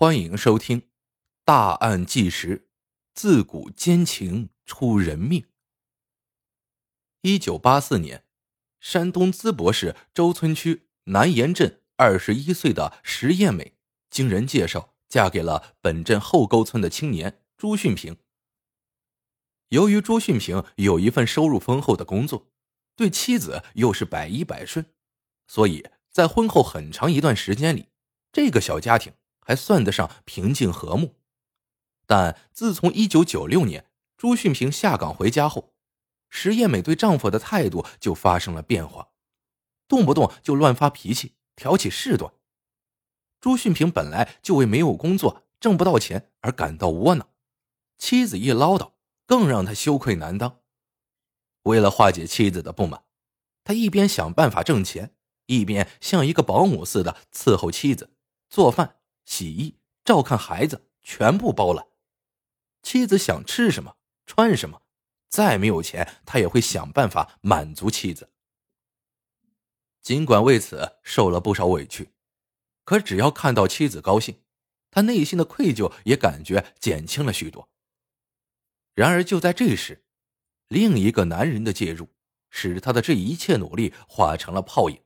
欢迎收听《大案纪实》，自古奸情出人命。一九八四年，山东淄博市周村区南岩镇二十一岁的石艳美，经人介绍嫁给了本镇后沟村的青年朱训平。由于朱训平有一份收入丰厚的工作，对妻子又是百依百顺，所以在婚后很长一段时间里，这个小家庭还算得上平静和睦。但自从一九九六年朱训平下岗回家后，石艳美对丈夫的态度就发生了变化，动不动就乱发脾气，挑起事端。朱训平本来就为没有工作、挣不到钱而感到窝囊，妻子一唠叨。更让他羞愧难当。为了化解妻子的不满，他一边想办法挣钱，一边像一个保姆似的伺候妻子，做饭、洗衣、照看孩子，全部包了。妻子想吃什么、穿什么，再没有钱，他也会想办法满足妻子。尽管为此受了不少委屈，可只要看到妻子高兴，他内心的愧疚也感觉减轻了许多。然而，就在这时，另一个男人的介入，使他的这一切努力化成了泡影。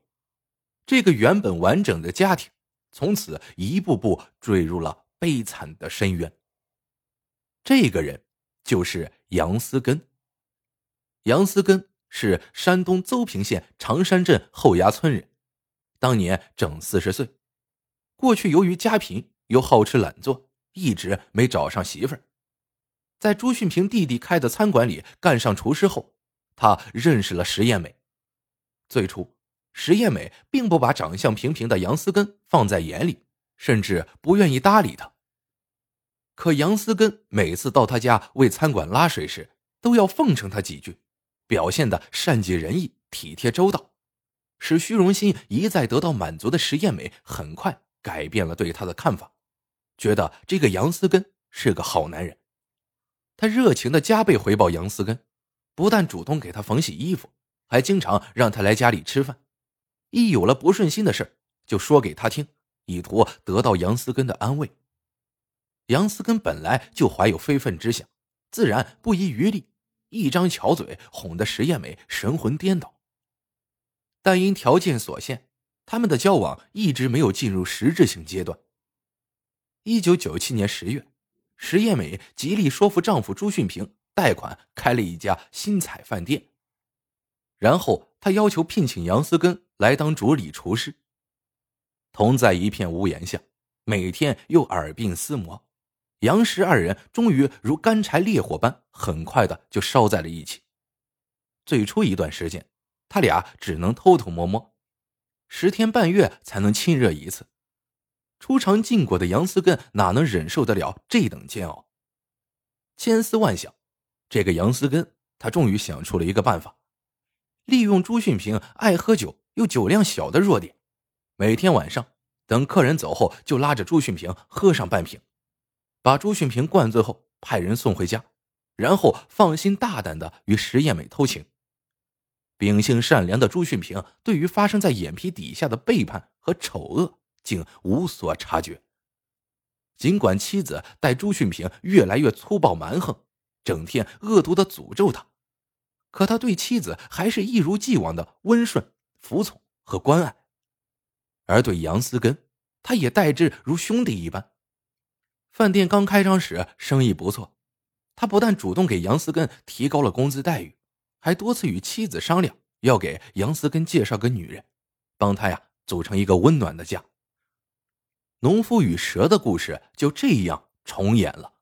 这个原本完整的家庭，从此一步步坠入了悲惨的深渊。这个人就是杨思根。杨思根是山东邹平县长山镇后崖村人，当年整四十岁。过去由于家贫又好吃懒做，一直没找上媳妇儿。在朱训平弟弟开的餐馆里干上厨师后，他认识了石艳美。最初，石艳美并不把长相平平的杨思根放在眼里，甚至不愿意搭理他。可杨思根每次到他家为餐馆拉水时，都要奉承他几句，表现的善解人意、体贴周到，使虚荣心一再得到满足的石艳美很快改变了对他的看法，觉得这个杨思根是个好男人。他热情的加倍回报杨思根，不但主动给他缝洗衣服，还经常让他来家里吃饭。一有了不顺心的事就说给他听，以图得到杨思根的安慰。杨思根本来就怀有非分之想，自然不遗余力，一张巧嘴哄得石艳美神魂颠倒。但因条件所限，他们的交往一直没有进入实质性阶段。一九九七年十月。石艳美极力说服丈夫朱训平贷款开了一家新彩饭店，然后她要求聘请杨思根来当主理厨师。同在一片屋檐下，每天又耳鬓厮磨，杨石二人终于如干柴烈火般，很快的就烧在了一起。最初一段时间，他俩只能偷偷摸摸，十天半月才能亲热一次。初尝禁果的杨思根哪能忍受得了这等煎熬？千思万想，这个杨思根他终于想出了一个办法，利用朱训平爱喝酒又酒量小的弱点，每天晚上等客人走后，就拉着朱训平喝上半瓶，把朱训平灌醉后派人送回家，然后放心大胆的与石艳美偷情。秉性善良的朱训平对于发生在眼皮底下的背叛和丑恶。竟无所察觉。尽管妻子待朱训平越来越粗暴蛮横，整天恶毒的诅咒他，可他对妻子还是一如既往的温顺、服从和关爱。而对杨思根，他也待之如兄弟一般。饭店刚开张时生意不错，他不但主动给杨思根提高了工资待遇，还多次与妻子商量要给杨思根介绍个女人，帮他呀组成一个温暖的家。农夫与蛇的故事就这样重演了。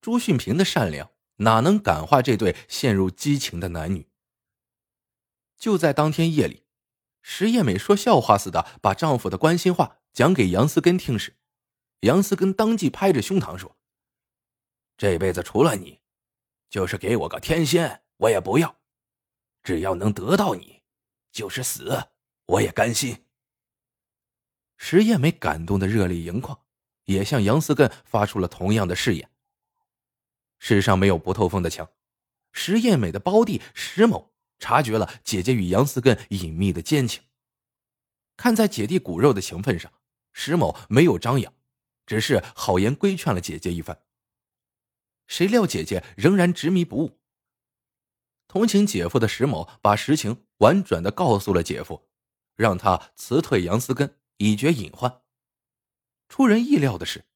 朱训平的善良哪能感化这对陷入激情的男女？就在当天夜里，石艳美说笑话似的把丈夫的关心话讲给杨思根听时，杨思根当即拍着胸膛说：“这辈子除了你，就是给我个天仙我也不要，只要能得到你，就是死我也甘心。”石艳美感动的热泪盈眶，也向杨思根发出了同样的誓言。世上没有不透风的墙，石艳美的胞弟石某察觉了姐姐与杨思根隐秘的奸情，看在姐弟骨肉的情分上，石某没有张扬，只是好言规劝了姐姐一番。谁料姐姐仍然执迷不悟。同情姐夫的石某把实情婉转的告诉了姐夫，让他辞退杨思根，以绝隐患。出人意料的是，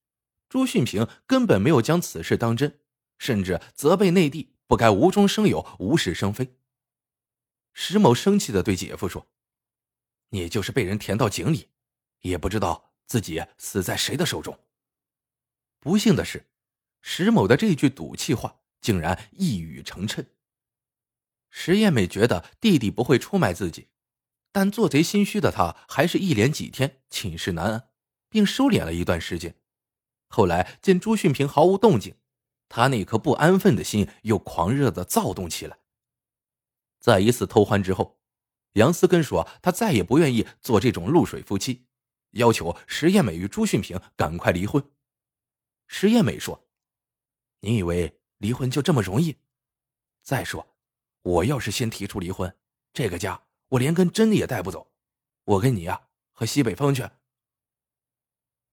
朱训平根本没有将此事当真，甚至责备内地不该无中生有、无事生非。石某生气的对姐夫说：“你就是被人填到井里，也不知道自己死在谁的手中。”不幸的是，石某的这句赌气话竟然一语成谶。石艳美觉得弟弟不会出卖自己，但做贼心虚的她还是一连几天寝食难安，并收敛了一段时间。后来见朱训平毫无动静，她那颗不安分的心又狂热的躁动起来。在一次偷欢之后，杨思根说他再也不愿意做这种露水夫妻，要求石艳美与朱训平赶快离婚。石艳美说：“你以为离婚就这么容易？再说，我要是先提出离婚，这个家我连根针也带不走。我跟你呀，喝西北风去。”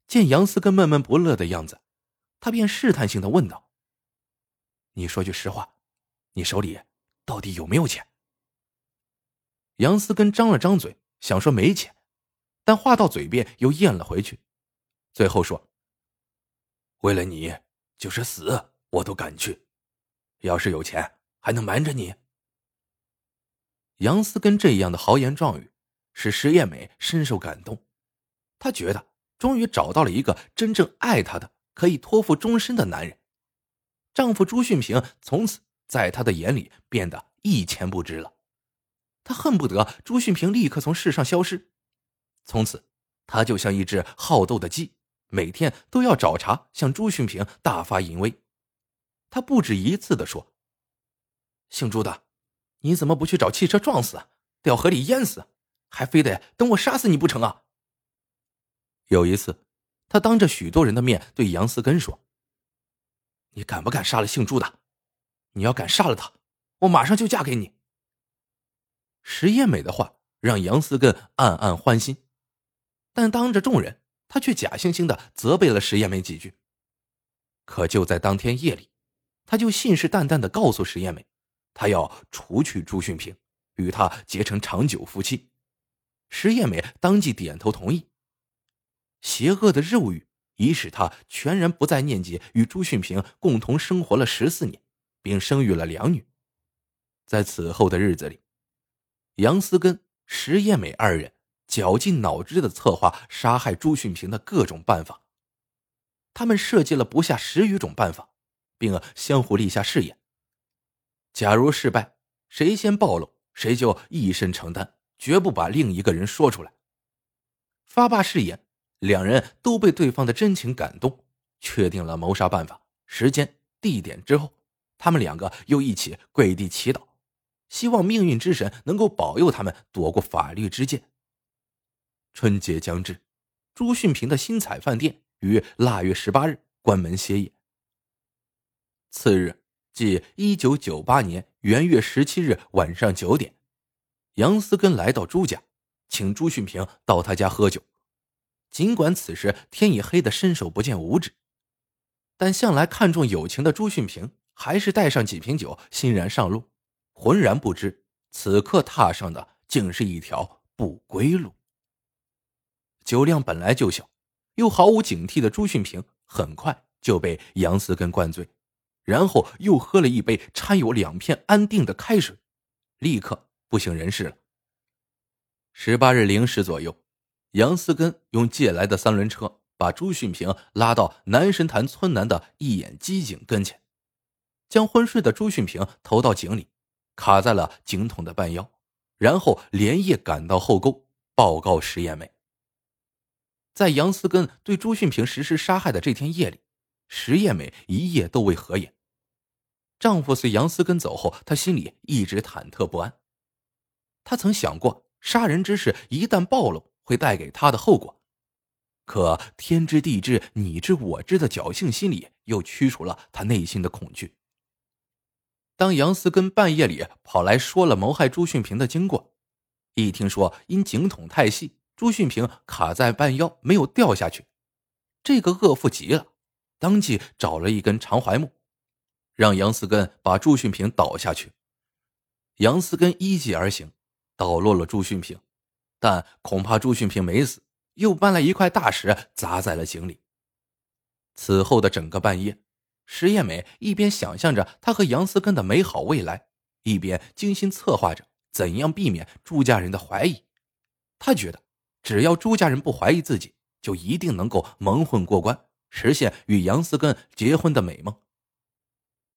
见杨思根闷闷不乐的样子，他便试探性的问道：“你说句实话，你手里到底有没有钱？”杨思根张了张嘴，想说没钱，但话到嘴边又咽了回去，最后说：“为了你，就是死我都敢去。要是有钱，还能瞒着你？”杨思根这样的豪言壮语，使石艳美深受感动。她觉得终于找到了一个真正爱她的、可以托付终身的男人。丈夫朱训平从此在她的眼里变得一钱不值了。他恨不得朱训平立刻从世上消失。从此，他就像一只好斗的鸡，每天都要找茬向朱训平大发淫威。他不止一次的说：“姓朱的，你怎么不去找汽车撞死，掉河里淹死，还非得等我杀死你不成啊？”有一次，他当着许多人的面对杨思根说：“你敢不敢杀了姓朱的？你要敢杀了他，我马上就嫁给你。”石艳美的话让杨思根暗暗欢心，但当着众人，他却假惺惺的责备了石艳美几句。可就在当天夜里，他就信誓旦旦的告诉石艳美，他要除去朱训平，与他结成长久夫妻。石艳美当即点头同意。邪恶的肉欲已使他全然不再念及与朱训平共同生活了十四年，并生育了两女。在此后的日子里。杨思根、石艳美二人绞尽脑汁的策划杀害朱训平的各种办法。他们设计了不下十余种办法，并相互立下誓言：假如失败，谁先暴露，谁就一身承担，绝不把另一个人说出来。发罢誓言，两人都被对方的真情感动，确定了谋杀办法、时间、地点之后，他们两个又一起跪地祈祷。希望命运之神能够保佑他们躲过法律之剑。春节将至，朱训平的新彩饭店于腊月十八日关门歇业。次日，即一九九八年元月十七日晚上九点，杨思根来到朱家，请朱训平到他家喝酒。尽管此时天已黑得伸手不见五指，但向来看重友情的朱训平还是带上几瓶酒，欣然上路。浑然不知，此刻踏上的竟是一条不归路。酒量本来就小，又毫无警惕的朱训平很快就被杨思根灌醉，然后又喝了一杯掺有两片安定的开水，立刻不省人事了。十八日零时左右，杨思根用借来的三轮车把朱训平拉到南神潭村南的一眼机井跟前，将昏睡的朱训平投到井里。卡在了井筒的半腰，然后连夜赶到后沟报告石艳美。在杨思根对朱训平实施杀害的这天夜里，石艳美一夜都未合眼。丈夫随杨思根走后，她心里一直忐忑不安。她曾想过杀人之事一旦暴露会带给她的后果，可天知地知你知我知的侥幸心理又驱除了她内心的恐惧。当杨思根半夜里跑来说了谋害朱训平的经过，一听说因井筒太细，朱训平卡在半腰没有掉下去，这个恶妇急了，当即找了一根长槐木，让杨思根把朱训平倒下去。杨思根依计而行，倒落了朱训平，但恐怕朱训平没死，又搬来一块大石砸在了井里。此后的整个半夜，石艳美一边想象着她和杨思根的美好未来，一边精心策划着怎样避免朱家人的怀疑。她觉得，只要朱家人不怀疑自己，就一定能够蒙混过关，实现与杨思根结婚的美梦。